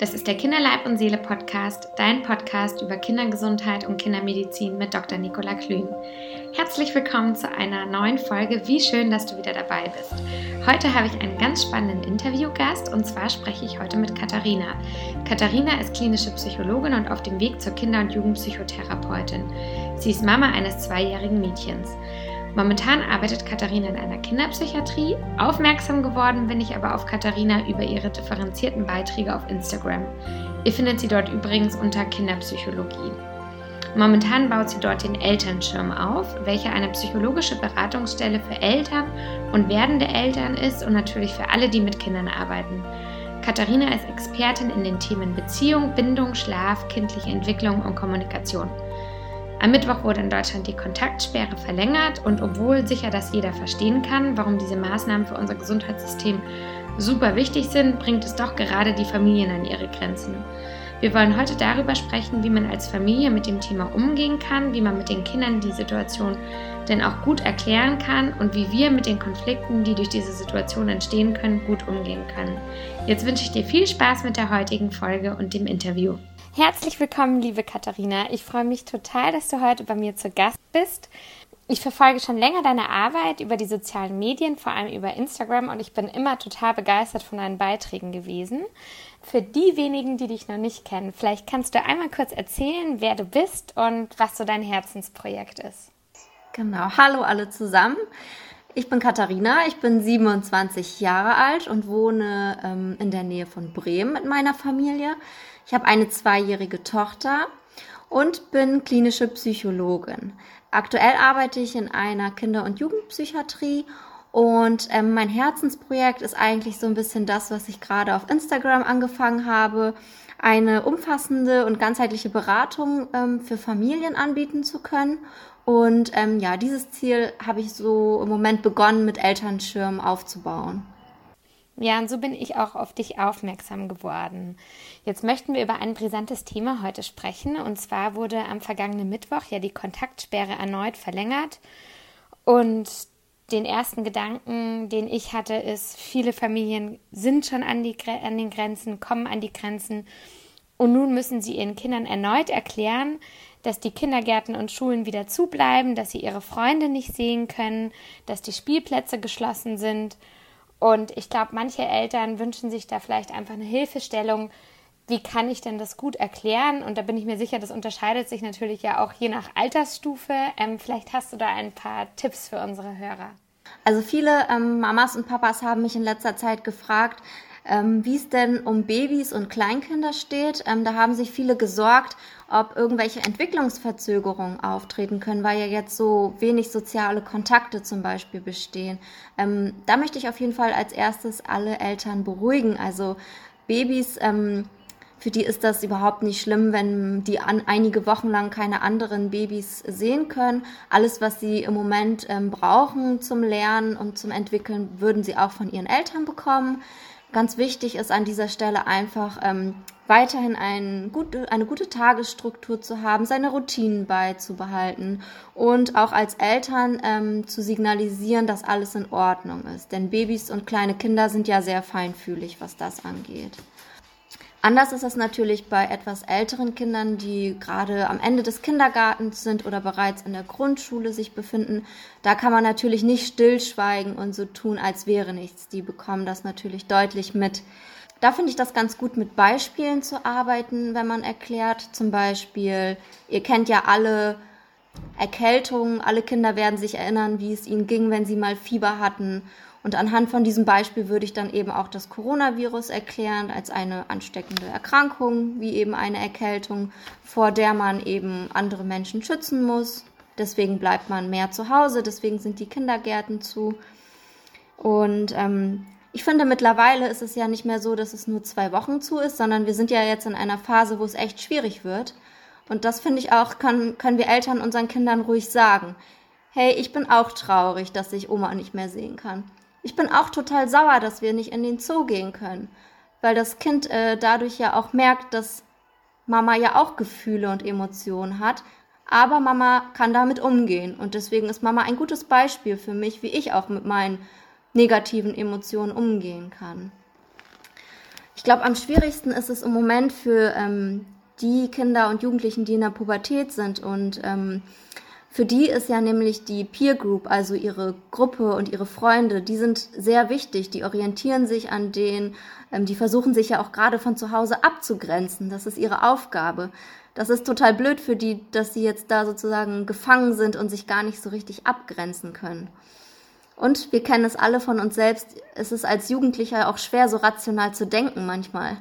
Das ist der Kinderleib und Seele Podcast, dein Podcast über Kindergesundheit und Kindermedizin mit Dr. Nicola Klün. Herzlich willkommen zu einer neuen Folge. Wie schön, dass du wieder dabei bist. Heute habe ich einen ganz spannenden Interviewgast und zwar spreche ich heute mit Katharina. Katharina ist klinische Psychologin und auf dem Weg zur Kinder- und Jugendpsychotherapeutin. Sie ist Mama eines zweijährigen Mädchens. Momentan arbeitet Katharina in einer Kinderpsychiatrie. Aufmerksam geworden bin ich aber auf Katharina über ihre differenzierten Beiträge auf Instagram. Ihr findet sie dort übrigens unter Kinderpsychologie. Momentan baut sie dort den Elternschirm auf, welcher eine psychologische Beratungsstelle für Eltern und werdende Eltern ist und natürlich für alle, die mit Kindern arbeiten. Katharina ist Expertin in den Themen Beziehung, Bindung, Schlaf, kindliche Entwicklung und Kommunikation. Am Mittwoch wurde in Deutschland die Kontaktsperre verlängert und obwohl sicher das jeder verstehen kann, warum diese Maßnahmen für unser Gesundheitssystem super wichtig sind, bringt es doch gerade die Familien an ihre Grenzen. Wir wollen heute darüber sprechen, wie man als Familie mit dem Thema umgehen kann, wie man mit den Kindern die Situation denn auch gut erklären kann und wie wir mit den Konflikten, die durch diese Situation entstehen können, gut umgehen können. Jetzt wünsche ich dir viel Spaß mit der heutigen Folge und dem Interview. Herzlich willkommen, liebe Katharina. Ich freue mich total, dass du heute bei mir zu Gast bist. Ich verfolge schon länger deine Arbeit über die sozialen Medien, vor allem über Instagram, und ich bin immer total begeistert von deinen Beiträgen gewesen. Für die wenigen, die dich noch nicht kennen, vielleicht kannst du einmal kurz erzählen, wer du bist und was so dein Herzensprojekt ist. Genau, hallo alle zusammen. Ich bin Katharina, ich bin 27 Jahre alt und wohne ähm, in der Nähe von Bremen mit meiner Familie. Ich habe eine zweijährige Tochter und bin klinische Psychologin. Aktuell arbeite ich in einer Kinder- und Jugendpsychiatrie und ähm, mein Herzensprojekt ist eigentlich so ein bisschen das, was ich gerade auf Instagram angefangen habe, eine umfassende und ganzheitliche Beratung ähm, für Familien anbieten zu können. Und ähm, ja, dieses Ziel habe ich so im Moment begonnen, mit Elternschirm aufzubauen. Ja, und so bin ich auch auf dich aufmerksam geworden. Jetzt möchten wir über ein brisantes Thema heute sprechen. Und zwar wurde am vergangenen Mittwoch ja die Kontaktsperre erneut verlängert. Und den ersten Gedanken, den ich hatte, ist, viele Familien sind schon an, die, an den Grenzen, kommen an die Grenzen. Und nun müssen sie ihren Kindern erneut erklären, dass die Kindergärten und Schulen wieder zubleiben, dass sie ihre Freunde nicht sehen können, dass die Spielplätze geschlossen sind und ich glaube, manche Eltern wünschen sich da vielleicht einfach eine Hilfestellung. Wie kann ich denn das gut erklären? Und da bin ich mir sicher, das unterscheidet sich natürlich ja auch je nach Altersstufe. Ähm, vielleicht hast du da ein paar Tipps für unsere Hörer. Also viele ähm, Mamas und Papas haben mich in letzter Zeit gefragt, ähm, wie es denn um Babys und Kleinkinder steht. Ähm, da haben sich viele gesorgt, ob irgendwelche Entwicklungsverzögerungen auftreten können, weil ja jetzt so wenig soziale Kontakte zum Beispiel bestehen. Ähm, da möchte ich auf jeden Fall als erstes alle Eltern beruhigen. Also Babys, ähm, für die ist das überhaupt nicht schlimm, wenn die an, einige Wochen lang keine anderen Babys sehen können. Alles, was sie im Moment ähm, brauchen zum Lernen und zum Entwickeln, würden sie auch von ihren Eltern bekommen. Ganz wichtig ist an dieser Stelle einfach ähm, weiterhin ein gute, eine gute Tagesstruktur zu haben, seine Routinen beizubehalten und auch als Eltern ähm, zu signalisieren, dass alles in Ordnung ist. Denn Babys und kleine Kinder sind ja sehr feinfühlig, was das angeht. Anders ist es natürlich bei etwas älteren Kindern, die gerade am Ende des Kindergartens sind oder bereits in der Grundschule sich befinden. Da kann man natürlich nicht stillschweigen und so tun, als wäre nichts. Die bekommen das natürlich deutlich mit. Da finde ich das ganz gut, mit Beispielen zu arbeiten, wenn man erklärt. Zum Beispiel, ihr kennt ja alle Erkältungen, alle Kinder werden sich erinnern, wie es ihnen ging, wenn sie mal Fieber hatten und anhand von diesem Beispiel würde ich dann eben auch das Coronavirus erklären als eine ansteckende Erkrankung, wie eben eine Erkältung, vor der man eben andere Menschen schützen muss. Deswegen bleibt man mehr zu Hause, deswegen sind die Kindergärten zu. Und ähm, ich finde, mittlerweile ist es ja nicht mehr so, dass es nur zwei Wochen zu ist, sondern wir sind ja jetzt in einer Phase, wo es echt schwierig wird. Und das finde ich auch, kann, können wir Eltern unseren Kindern ruhig sagen. Hey, ich bin auch traurig, dass ich Oma nicht mehr sehen kann. Ich bin auch total sauer, dass wir nicht in den Zoo gehen können, weil das Kind äh, dadurch ja auch merkt, dass Mama ja auch Gefühle und Emotionen hat, aber Mama kann damit umgehen. Und deswegen ist Mama ein gutes Beispiel für mich, wie ich auch mit meinen negativen Emotionen umgehen kann. Ich glaube, am schwierigsten ist es im Moment für ähm, die Kinder und Jugendlichen, die in der Pubertät sind. Und ähm, für die ist ja nämlich die Peer Group, also ihre Gruppe und ihre Freunde, die sind sehr wichtig. Die orientieren sich an denen, ähm, die versuchen sich ja auch gerade von zu Hause abzugrenzen. Das ist ihre Aufgabe. Das ist total blöd für die, dass sie jetzt da sozusagen gefangen sind und sich gar nicht so richtig abgrenzen können. Und wir kennen es alle von uns selbst, es ist als Jugendlicher auch schwer, so rational zu denken manchmal.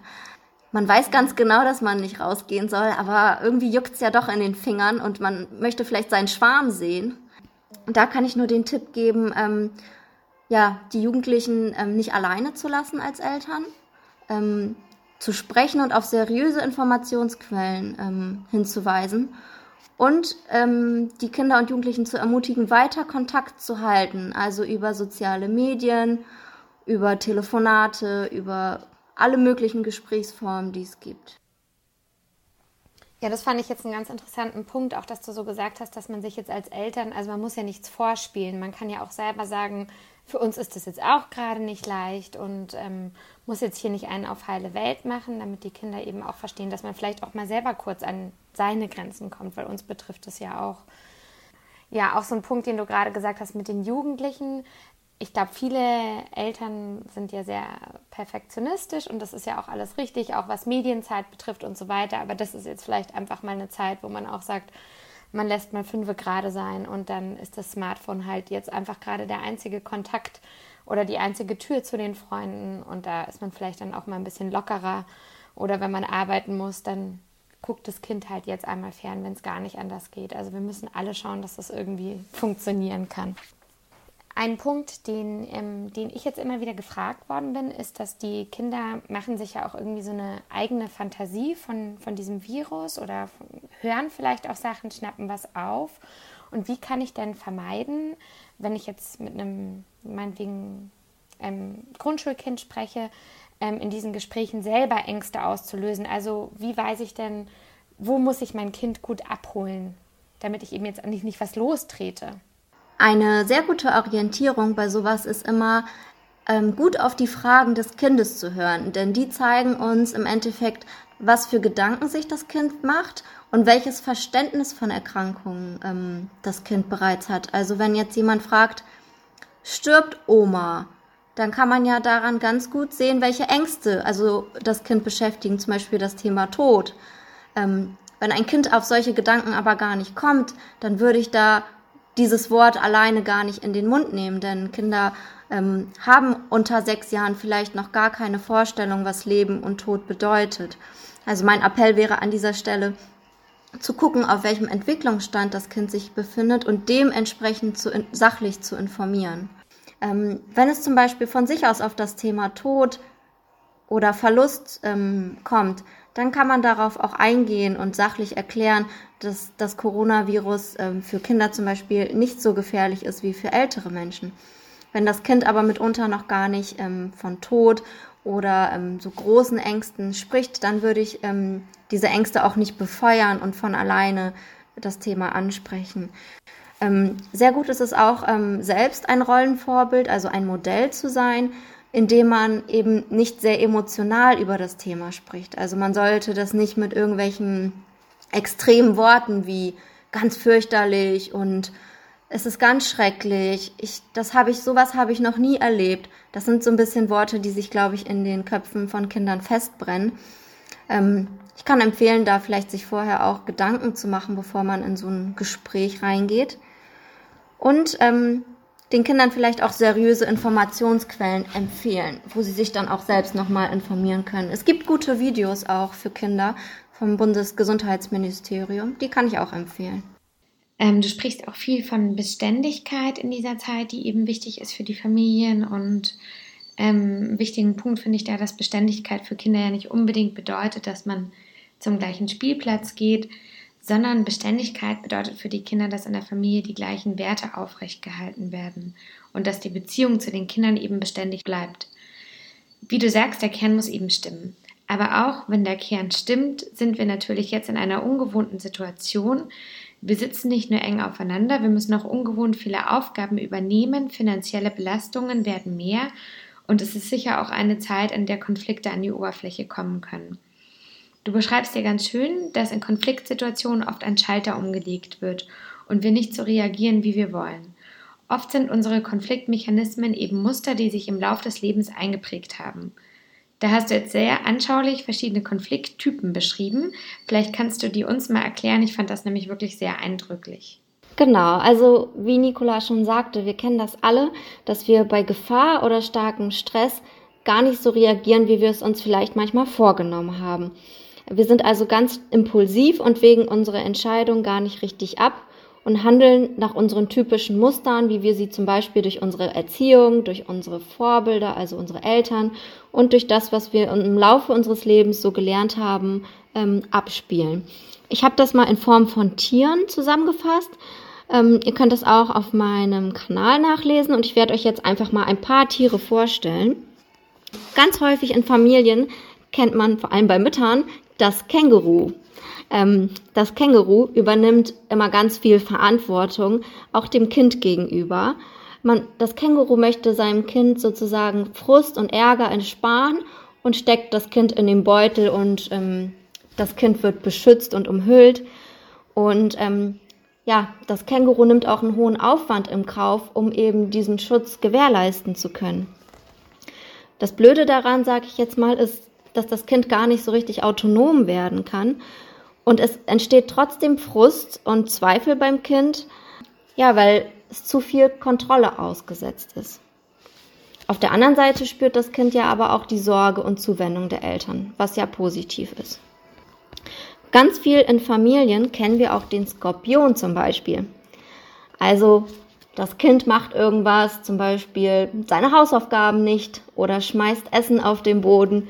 Man weiß ganz genau, dass man nicht rausgehen soll, aber irgendwie juckt's ja doch in den Fingern und man möchte vielleicht seinen Schwarm sehen. Und da kann ich nur den Tipp geben, ähm, ja, die Jugendlichen ähm, nicht alleine zu lassen als Eltern, ähm, zu sprechen und auf seriöse Informationsquellen ähm, hinzuweisen und ähm, die Kinder und Jugendlichen zu ermutigen, weiter Kontakt zu halten, also über soziale Medien, über Telefonate, über alle möglichen Gesprächsformen, die es gibt. Ja, das fand ich jetzt einen ganz interessanten Punkt, auch dass du so gesagt hast, dass man sich jetzt als Eltern, also man muss ja nichts vorspielen, man kann ja auch selber sagen, für uns ist das jetzt auch gerade nicht leicht und ähm, muss jetzt hier nicht einen auf heile Welt machen, damit die Kinder eben auch verstehen, dass man vielleicht auch mal selber kurz an seine Grenzen kommt, weil uns betrifft es ja auch. Ja, auch so ein Punkt, den du gerade gesagt hast mit den Jugendlichen. Ich glaube, viele Eltern sind ja sehr perfektionistisch und das ist ja auch alles richtig, auch was Medienzeit betrifft und so weiter. Aber das ist jetzt vielleicht einfach mal eine Zeit, wo man auch sagt, man lässt mal fünf gerade sein und dann ist das Smartphone halt jetzt einfach gerade der einzige Kontakt oder die einzige Tür zu den Freunden und da ist man vielleicht dann auch mal ein bisschen lockerer oder wenn man arbeiten muss, dann guckt das Kind halt jetzt einmal fern, wenn es gar nicht anders geht. Also wir müssen alle schauen, dass das irgendwie funktionieren kann. Ein Punkt, den, ähm, den ich jetzt immer wieder gefragt worden bin, ist, dass die Kinder machen sich ja auch irgendwie so eine eigene Fantasie von, von diesem Virus oder hören vielleicht auch Sachen, schnappen was auf. Und wie kann ich denn vermeiden, wenn ich jetzt mit einem, meinetwegen, ähm, Grundschulkind spreche, ähm, in diesen Gesprächen selber Ängste auszulösen? Also wie weiß ich denn, wo muss ich mein Kind gut abholen, damit ich eben jetzt eigentlich nicht was lostrete? Eine sehr gute Orientierung bei sowas ist immer, ähm, gut auf die Fragen des Kindes zu hören, denn die zeigen uns im Endeffekt, was für Gedanken sich das Kind macht und welches Verständnis von Erkrankungen ähm, das Kind bereits hat. Also wenn jetzt jemand fragt, stirbt Oma, dann kann man ja daran ganz gut sehen, welche Ängste also das Kind beschäftigen, zum Beispiel das Thema Tod. Ähm, wenn ein Kind auf solche Gedanken aber gar nicht kommt, dann würde ich da dieses Wort alleine gar nicht in den Mund nehmen, denn Kinder ähm, haben unter sechs Jahren vielleicht noch gar keine Vorstellung, was Leben und Tod bedeutet. Also mein Appell wäre an dieser Stelle, zu gucken, auf welchem Entwicklungsstand das Kind sich befindet und dementsprechend zu, sachlich zu informieren. Ähm, wenn es zum Beispiel von sich aus auf das Thema Tod oder Verlust ähm, kommt, dann kann man darauf auch eingehen und sachlich erklären, dass das Coronavirus ähm, für Kinder zum Beispiel nicht so gefährlich ist wie für ältere Menschen. Wenn das Kind aber mitunter noch gar nicht ähm, von Tod oder ähm, so großen Ängsten spricht, dann würde ich diese Ängste auch nicht befeuern und von alleine das Thema ansprechen. Sehr gut ist es auch, selbst ein Rollenvorbild, also ein Modell zu sein, indem man eben nicht sehr emotional über das Thema spricht. Also man sollte das nicht mit irgendwelchen extremen Worten wie ganz fürchterlich und es ist ganz schrecklich. Ich, das habe ich, sowas habe ich noch nie erlebt. Das sind so ein bisschen Worte, die sich, glaube ich, in den Köpfen von Kindern festbrennen. Ähm, ich kann empfehlen, da vielleicht sich vorher auch Gedanken zu machen, bevor man in so ein Gespräch reingeht. Und ähm, den Kindern vielleicht auch seriöse Informationsquellen empfehlen, wo sie sich dann auch selbst nochmal informieren können. Es gibt gute Videos auch für Kinder vom Bundesgesundheitsministerium, die kann ich auch empfehlen. Ähm, du sprichst auch viel von Beständigkeit in dieser Zeit, die eben wichtig ist für die Familien und ähm, wichtigen Punkt finde ich da, dass Beständigkeit für Kinder ja nicht unbedingt bedeutet, dass man zum gleichen Spielplatz geht, sondern Beständigkeit bedeutet für die Kinder, dass in der Familie die gleichen Werte aufrecht gehalten werden und dass die Beziehung zu den Kindern eben beständig bleibt. Wie du sagst, der Kern muss eben stimmen. Aber auch wenn der Kern stimmt, sind wir natürlich jetzt in einer ungewohnten Situation. Wir sitzen nicht nur eng aufeinander, wir müssen auch ungewohnt viele Aufgaben übernehmen, finanzielle Belastungen werden mehr Und es ist sicher auch eine Zeit, in der Konflikte an die Oberfläche kommen können. Du beschreibst dir ganz schön, dass in Konfliktsituationen oft ein Schalter umgelegt wird und wir nicht so reagieren, wie wir wollen. Oft sind unsere Konfliktmechanismen eben Muster, die sich im Laufe des Lebens eingeprägt haben. Da hast du jetzt sehr anschaulich verschiedene Konflikttypen beschrieben. Vielleicht kannst du die uns mal erklären. Ich fand das nämlich wirklich sehr eindrücklich. Genau, also wie Nicola schon sagte, wir kennen das alle, dass wir bei Gefahr oder starkem Stress gar nicht so reagieren, wie wir es uns vielleicht manchmal vorgenommen haben. Wir sind also ganz impulsiv und wägen unsere Entscheidung gar nicht richtig ab und handeln nach unseren typischen Mustern, wie wir sie zum Beispiel durch unsere Erziehung, durch unsere Vorbilder, also unsere Eltern und durch das, was wir im Laufe unseres Lebens so gelernt haben, ähm, abspielen. Ich habe das mal in Form von Tieren zusammengefasst. Ähm, ihr könnt das auch auf meinem Kanal nachlesen und ich werde euch jetzt einfach mal ein paar Tiere vorstellen. Ganz häufig in Familien kennt man, vor allem bei Müttern, das Känguru. Ähm, das Känguru übernimmt immer ganz viel Verantwortung, auch dem Kind gegenüber. Man, das Känguru möchte seinem Kind sozusagen Frust und Ärger entsparen und steckt das Kind in den Beutel und ähm, das Kind wird beschützt und umhüllt. Und ähm, ja, das Känguru nimmt auch einen hohen Aufwand im Kauf, um eben diesen Schutz gewährleisten zu können. Das Blöde daran, sage ich jetzt mal, ist, dass das Kind gar nicht so richtig autonom werden kann und es entsteht trotzdem Frust und Zweifel beim Kind, ja, weil es zu viel Kontrolle ausgesetzt ist. Auf der anderen Seite spürt das Kind ja aber auch die Sorge und Zuwendung der Eltern, was ja positiv ist. Ganz viel in Familien kennen wir auch den Skorpion zum Beispiel. Also das Kind macht irgendwas, zum Beispiel seine Hausaufgaben nicht oder schmeißt Essen auf den Boden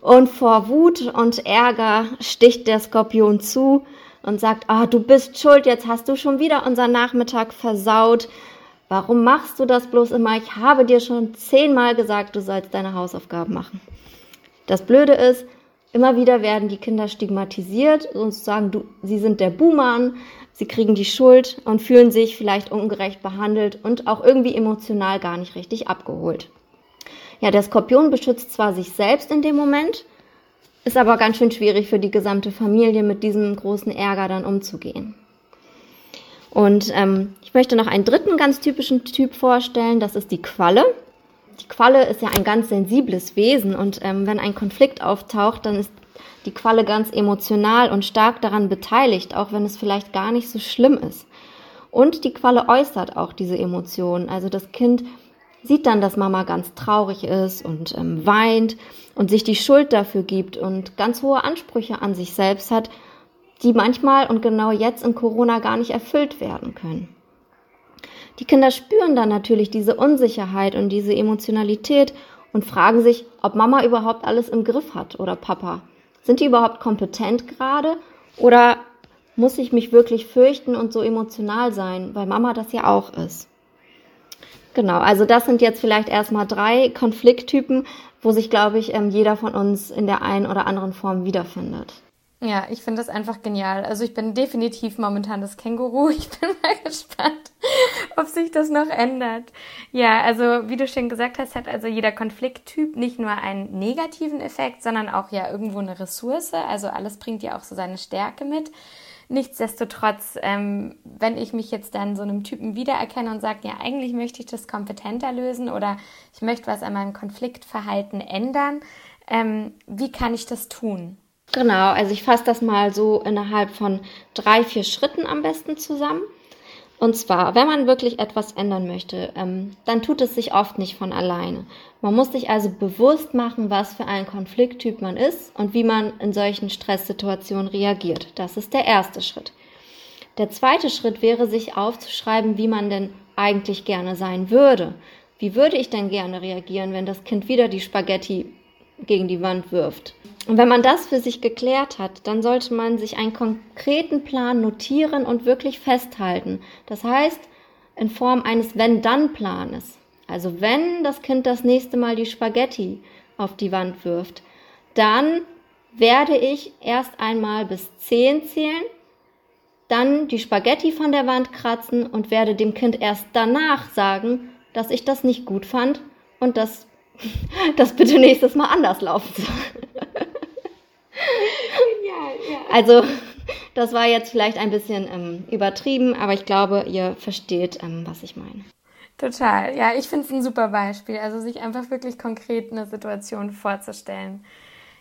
und vor Wut und Ärger sticht der Skorpion zu und sagt, ah, du bist schuld, jetzt hast du schon wieder unseren Nachmittag versaut. Warum machst du das bloß immer? Ich habe dir schon zehnmal gesagt, du sollst deine Hausaufgaben machen. Das Blöde ist, immer wieder werden die Kinder stigmatisiert und sagen, du, sie sind der Buhmann, sie kriegen die Schuld und fühlen sich vielleicht ungerecht behandelt und auch irgendwie emotional gar nicht richtig abgeholt. Ja, der Skorpion beschützt zwar sich selbst in dem Moment, ist aber ganz schön schwierig für die gesamte Familie mit diesem großen Ärger dann umzugehen. Und ähm, ich möchte noch einen dritten ganz typischen Typ vorstellen, das ist die Qualle. Die Qualle ist ja ein ganz sensibles Wesen und ähm, wenn ein Konflikt auftaucht, dann ist die Qualle ganz emotional und stark daran beteiligt, auch wenn es vielleicht gar nicht so schlimm ist. Und die Qualle äußert auch diese Emotionen. Also das Kind sieht dann, dass Mama ganz traurig ist und ähm, weint und sich die Schuld dafür gibt und ganz hohe Ansprüche an sich selbst hat, die manchmal und genau jetzt in Corona gar nicht erfüllt werden können. Die Kinder spüren dann natürlich diese Unsicherheit und diese Emotionalität und fragen sich, ob Mama überhaupt alles im Griff hat oder Papa. Sind die überhaupt kompetent gerade oder muss ich mich wirklich fürchten und so emotional sein, weil Mama das ja auch ist? Genau, also das sind jetzt vielleicht erstmal drei Konflikttypen, wo sich, glaube ich, ähm, jeder von uns in der einen oder anderen Form wiederfindet. Ja, ich finde das einfach genial. Also ich bin definitiv momentan das Känguru. Ich bin mal gespannt, ob sich das noch ändert. Ja, also wie du schon gesagt hast, hat also jeder Konflikttyp nicht nur einen negativen Effekt, sondern auch ja irgendwo eine Ressource. Also alles bringt ja auch so seine Stärke mit. Nichtsdestotrotz, ähm, wenn ich mich jetzt dann so einem Typen wiedererkenne und sage, ja, eigentlich möchte ich das kompetenter lösen oder ich möchte was an meinem Konfliktverhalten ändern, ähm, wie kann ich das tun? Genau, also ich fasse das mal so innerhalb von drei, vier Schritten am besten zusammen. Und zwar, wenn man wirklich etwas ändern möchte, ähm, dann tut es sich oft nicht von alleine. Man muss sich also bewusst machen, was für ein Konflikttyp man ist und wie man in solchen Stresssituationen reagiert. Das ist der erste Schritt. Der zweite Schritt wäre, sich aufzuschreiben, wie man denn eigentlich gerne sein würde. Wie würde ich denn gerne reagieren, wenn das Kind wieder die Spaghetti gegen die Wand wirft? Und wenn man das für sich geklärt hat, dann sollte man sich einen konkreten Plan notieren und wirklich festhalten. Das heißt, in Form eines Wenn-Dann-Planes. Also wenn das Kind das nächste Mal die Spaghetti auf die Wand wirft, dann werde ich erst einmal bis zehn zählen, dann die Spaghetti von der Wand kratzen und werde dem Kind erst danach sagen, dass ich das nicht gut fand und dass das bitte nächstes Mal anders laufen soll. ja, ja. Also, das war jetzt vielleicht ein bisschen ähm, übertrieben, aber ich glaube, ihr versteht, ähm, was ich meine. Total. Ja, ich finde es ein super Beispiel. Also sich einfach wirklich konkret eine Situation vorzustellen.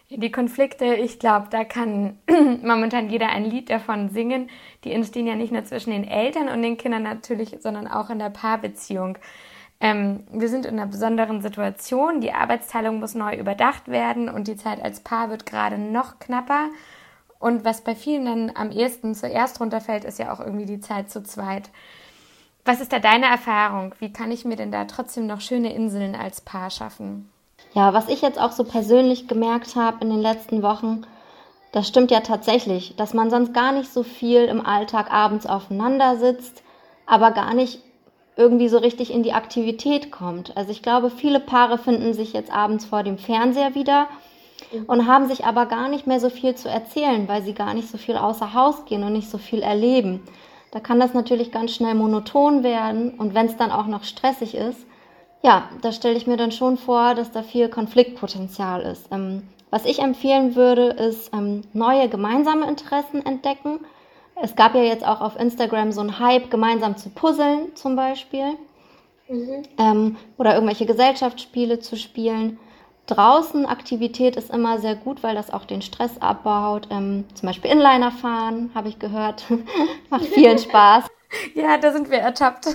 Die Konflikte, ich glaube, da kann momentan jeder ein Lied davon singen. Die entstehen ja nicht nur zwischen den Eltern und den Kindern natürlich, sondern auch in der Paarbeziehung. Ähm, wir sind in einer besonderen Situation. Die Arbeitsteilung muss neu überdacht werden und die Zeit als Paar wird gerade noch knapper. Und was bei vielen dann am ehesten zuerst runterfällt, ist ja auch irgendwie die Zeit zu zweit. Was ist da deine Erfahrung? Wie kann ich mir denn da trotzdem noch schöne Inseln als Paar schaffen? Ja, was ich jetzt auch so persönlich gemerkt habe in den letzten Wochen, das stimmt ja tatsächlich, dass man sonst gar nicht so viel im Alltag abends aufeinander sitzt, aber gar nicht irgendwie so richtig in die Aktivität kommt. Also ich glaube, viele Paare finden sich jetzt abends vor dem Fernseher wieder und haben sich aber gar nicht mehr so viel zu erzählen, weil sie gar nicht so viel außer Haus gehen und nicht so viel erleben. Da kann das natürlich ganz schnell monoton werden und wenn es dann auch noch stressig ist, ja, da stelle ich mir dann schon vor, dass da viel Konfliktpotenzial ist. Ähm, was ich empfehlen würde, ist ähm, neue gemeinsame Interessen entdecken es gab ja jetzt auch auf Instagram so einen Hype, gemeinsam zu puzzeln zum Beispiel. Mhm. Ähm, oder irgendwelche Gesellschaftsspiele zu spielen. Draußen Aktivität ist immer sehr gut, weil das auch den Stress abbaut. Ähm, zum Beispiel Inliner fahren, habe ich gehört. Macht vielen Spaß. ja, da sind wir ertappt.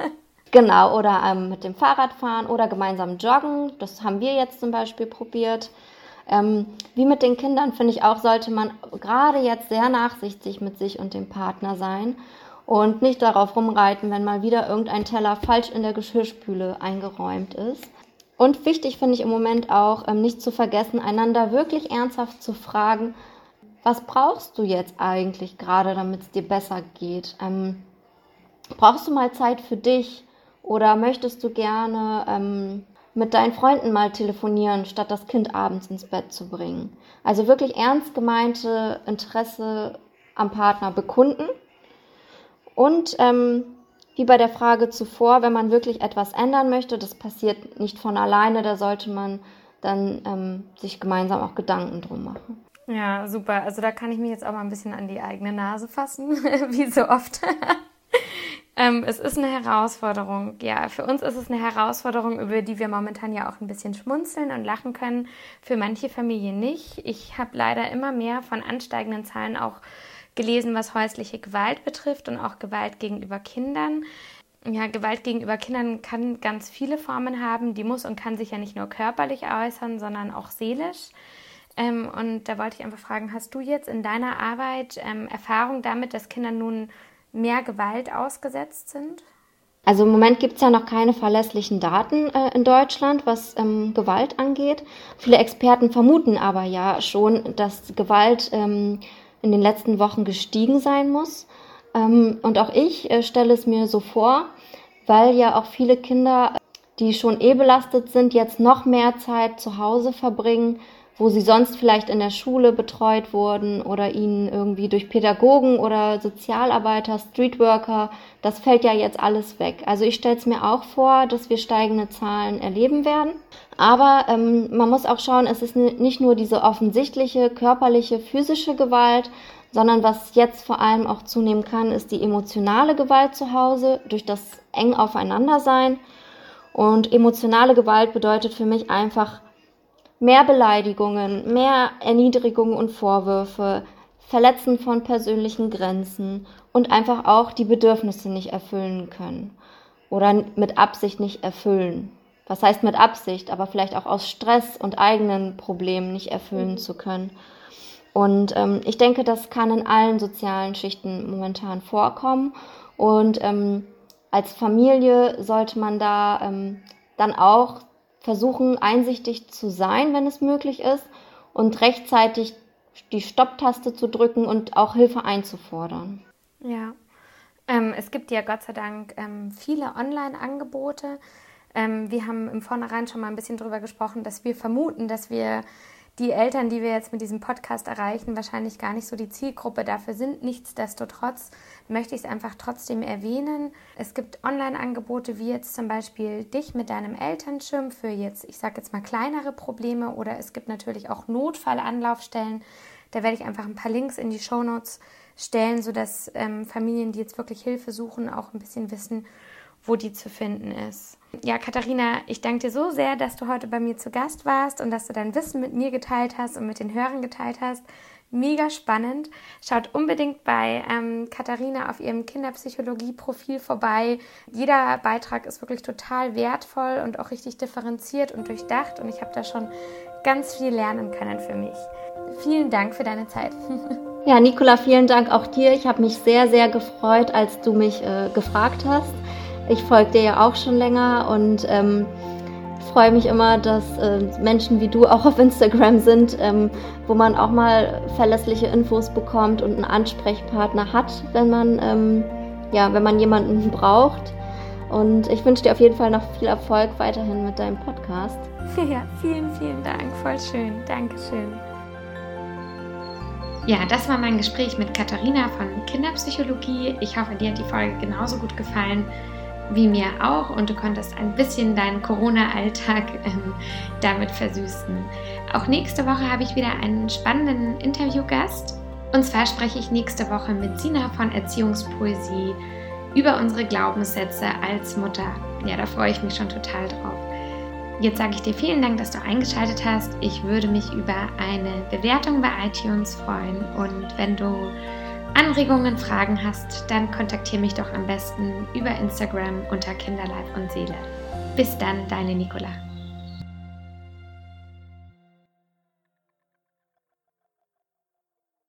genau, oder ähm, mit dem Fahrrad fahren oder gemeinsam joggen. Das haben wir jetzt zum Beispiel probiert. Ähm, wie mit den Kindern finde ich auch, sollte man gerade jetzt sehr nachsichtig mit sich und dem Partner sein und nicht darauf rumreiten, wenn mal wieder irgendein Teller falsch in der Geschirrspüle eingeräumt ist. Und wichtig finde ich im Moment auch, ähm, nicht zu vergessen, einander wirklich ernsthaft zu fragen, was brauchst du jetzt eigentlich gerade, damit es dir besser geht? Ähm, brauchst du mal Zeit für dich oder möchtest du gerne ähm, mit deinen Freunden mal telefonieren, statt das Kind abends ins Bett zu bringen. Also wirklich ernst gemeinte Interesse am Partner bekunden. Und ähm, wie bei der Frage zuvor, wenn man wirklich etwas ändern möchte, das passiert nicht von alleine, da sollte man dann ähm, sich gemeinsam auch Gedanken drum machen. Ja, super. Also da kann ich mich jetzt auch mal ein bisschen an die eigene Nase fassen, wie so oft. Ähm, es ist eine Herausforderung. Ja, für uns ist es eine Herausforderung, über die wir momentan ja auch ein bisschen schmunzeln und lachen können. Für manche Familien nicht. Ich habe leider immer mehr von ansteigenden Zahlen auch gelesen, was häusliche Gewalt betrifft und auch Gewalt gegenüber Kindern. Ja, Gewalt gegenüber Kindern kann ganz viele Formen haben. Die muss und kann sich ja nicht nur körperlich äußern, sondern auch seelisch. Ähm, und da wollte ich einfach fragen, hast du jetzt in deiner Arbeit ähm, Erfahrung damit, dass Kinder nun mehr Gewalt ausgesetzt sind? Also im Moment gibt es ja noch keine verlässlichen Daten äh, in Deutschland, was ähm, Gewalt angeht. Viele Experten vermuten aber ja schon, dass Gewalt ähm, in den letzten Wochen gestiegen sein muss. Ähm, und auch ich äh, stelle es mir so vor, weil ja auch viele Kinder, die schon eh belastet sind, jetzt noch mehr Zeit zu Hause verbringen wo sie sonst vielleicht in der Schule betreut wurden oder ihnen irgendwie durch Pädagogen oder Sozialarbeiter, Streetworker, das fällt ja jetzt alles weg. Also ich stelle es mir auch vor, dass wir steigende Zahlen erleben werden. Aber ähm, man muss auch schauen, es ist nicht nur diese offensichtliche körperliche, physische Gewalt, sondern was jetzt vor allem auch zunehmen kann, ist die emotionale Gewalt zu Hause durch das eng aufeinander sein. Und emotionale Gewalt bedeutet für mich einfach mehr Beleidigungen, mehr Erniedrigungen und Vorwürfe, Verletzen von persönlichen Grenzen und einfach auch die Bedürfnisse nicht erfüllen können oder mit Absicht nicht erfüllen. Was heißt mit Absicht, aber vielleicht auch aus Stress und eigenen Problemen nicht erfüllen mhm. zu können. Und ähm, ich denke, das kann in allen sozialen Schichten momentan vorkommen. Und ähm, als Familie sollte man da ähm, dann auch versuchen, einsichtig zu sein, wenn es möglich ist, und rechtzeitig die Stopptaste zu drücken und auch Hilfe einzufordern. Ja, ähm, es gibt ja Gott sei Dank ähm, viele Online-Angebote. Ähm, wir haben im Vornherein schon mal ein bisschen darüber gesprochen, dass wir vermuten, dass wir die Eltern, die wir jetzt mit diesem Podcast erreichen, wahrscheinlich gar nicht so die Zielgruppe dafür sind. Nichtsdestotrotz möchte ich es einfach trotzdem erwähnen. Es gibt Online-Angebote wie jetzt zum Beispiel dich mit deinem Elternschirm für jetzt, ich sage jetzt mal kleinere Probleme oder es gibt natürlich auch Notfallanlaufstellen. Da werde ich einfach ein paar Links in die Show Notes stellen, sodass ähm, Familien, die jetzt wirklich Hilfe suchen, auch ein bisschen wissen, wo die zu finden ist. Ja, Katharina, ich danke dir so sehr, dass du heute bei mir zu Gast warst und dass du dein Wissen mit mir geteilt hast und mit den Hörern geteilt hast. Mega spannend. Schaut unbedingt bei ähm, Katharina auf ihrem Kinderpsychologie-Profil vorbei. Jeder Beitrag ist wirklich total wertvoll und auch richtig differenziert und durchdacht und ich habe da schon ganz viel lernen können für mich. Vielen Dank für deine Zeit. Ja, Nicola, vielen Dank auch dir. Ich habe mich sehr, sehr gefreut, als du mich äh, gefragt hast. Ich folge dir ja auch schon länger und ähm, freue mich immer, dass äh, Menschen wie du auch auf Instagram sind, ähm, wo man auch mal verlässliche Infos bekommt und einen Ansprechpartner hat, wenn man, ähm, ja, wenn man jemanden braucht. Und ich wünsche dir auf jeden Fall noch viel Erfolg weiterhin mit deinem Podcast. Ja, vielen, vielen Dank. Voll schön. Dankeschön. Ja, das war mein Gespräch mit Katharina von Kinderpsychologie. Ich hoffe, dir hat die Folge genauso gut gefallen wie mir auch und du konntest ein bisschen deinen Corona-Alltag ähm, damit versüßen. Auch nächste Woche habe ich wieder einen spannenden Interviewgast. Und zwar spreche ich nächste Woche mit Sina von Erziehungspoesie über unsere Glaubenssätze als Mutter. Ja, da freue ich mich schon total drauf. Jetzt sage ich dir vielen Dank, dass du eingeschaltet hast. Ich würde mich über eine Bewertung bei iTunes freuen und wenn du Anregungen, Fragen hast, dann kontaktiere mich doch am besten über Instagram unter Kinderleib und Seele. Bis dann, deine Nicola.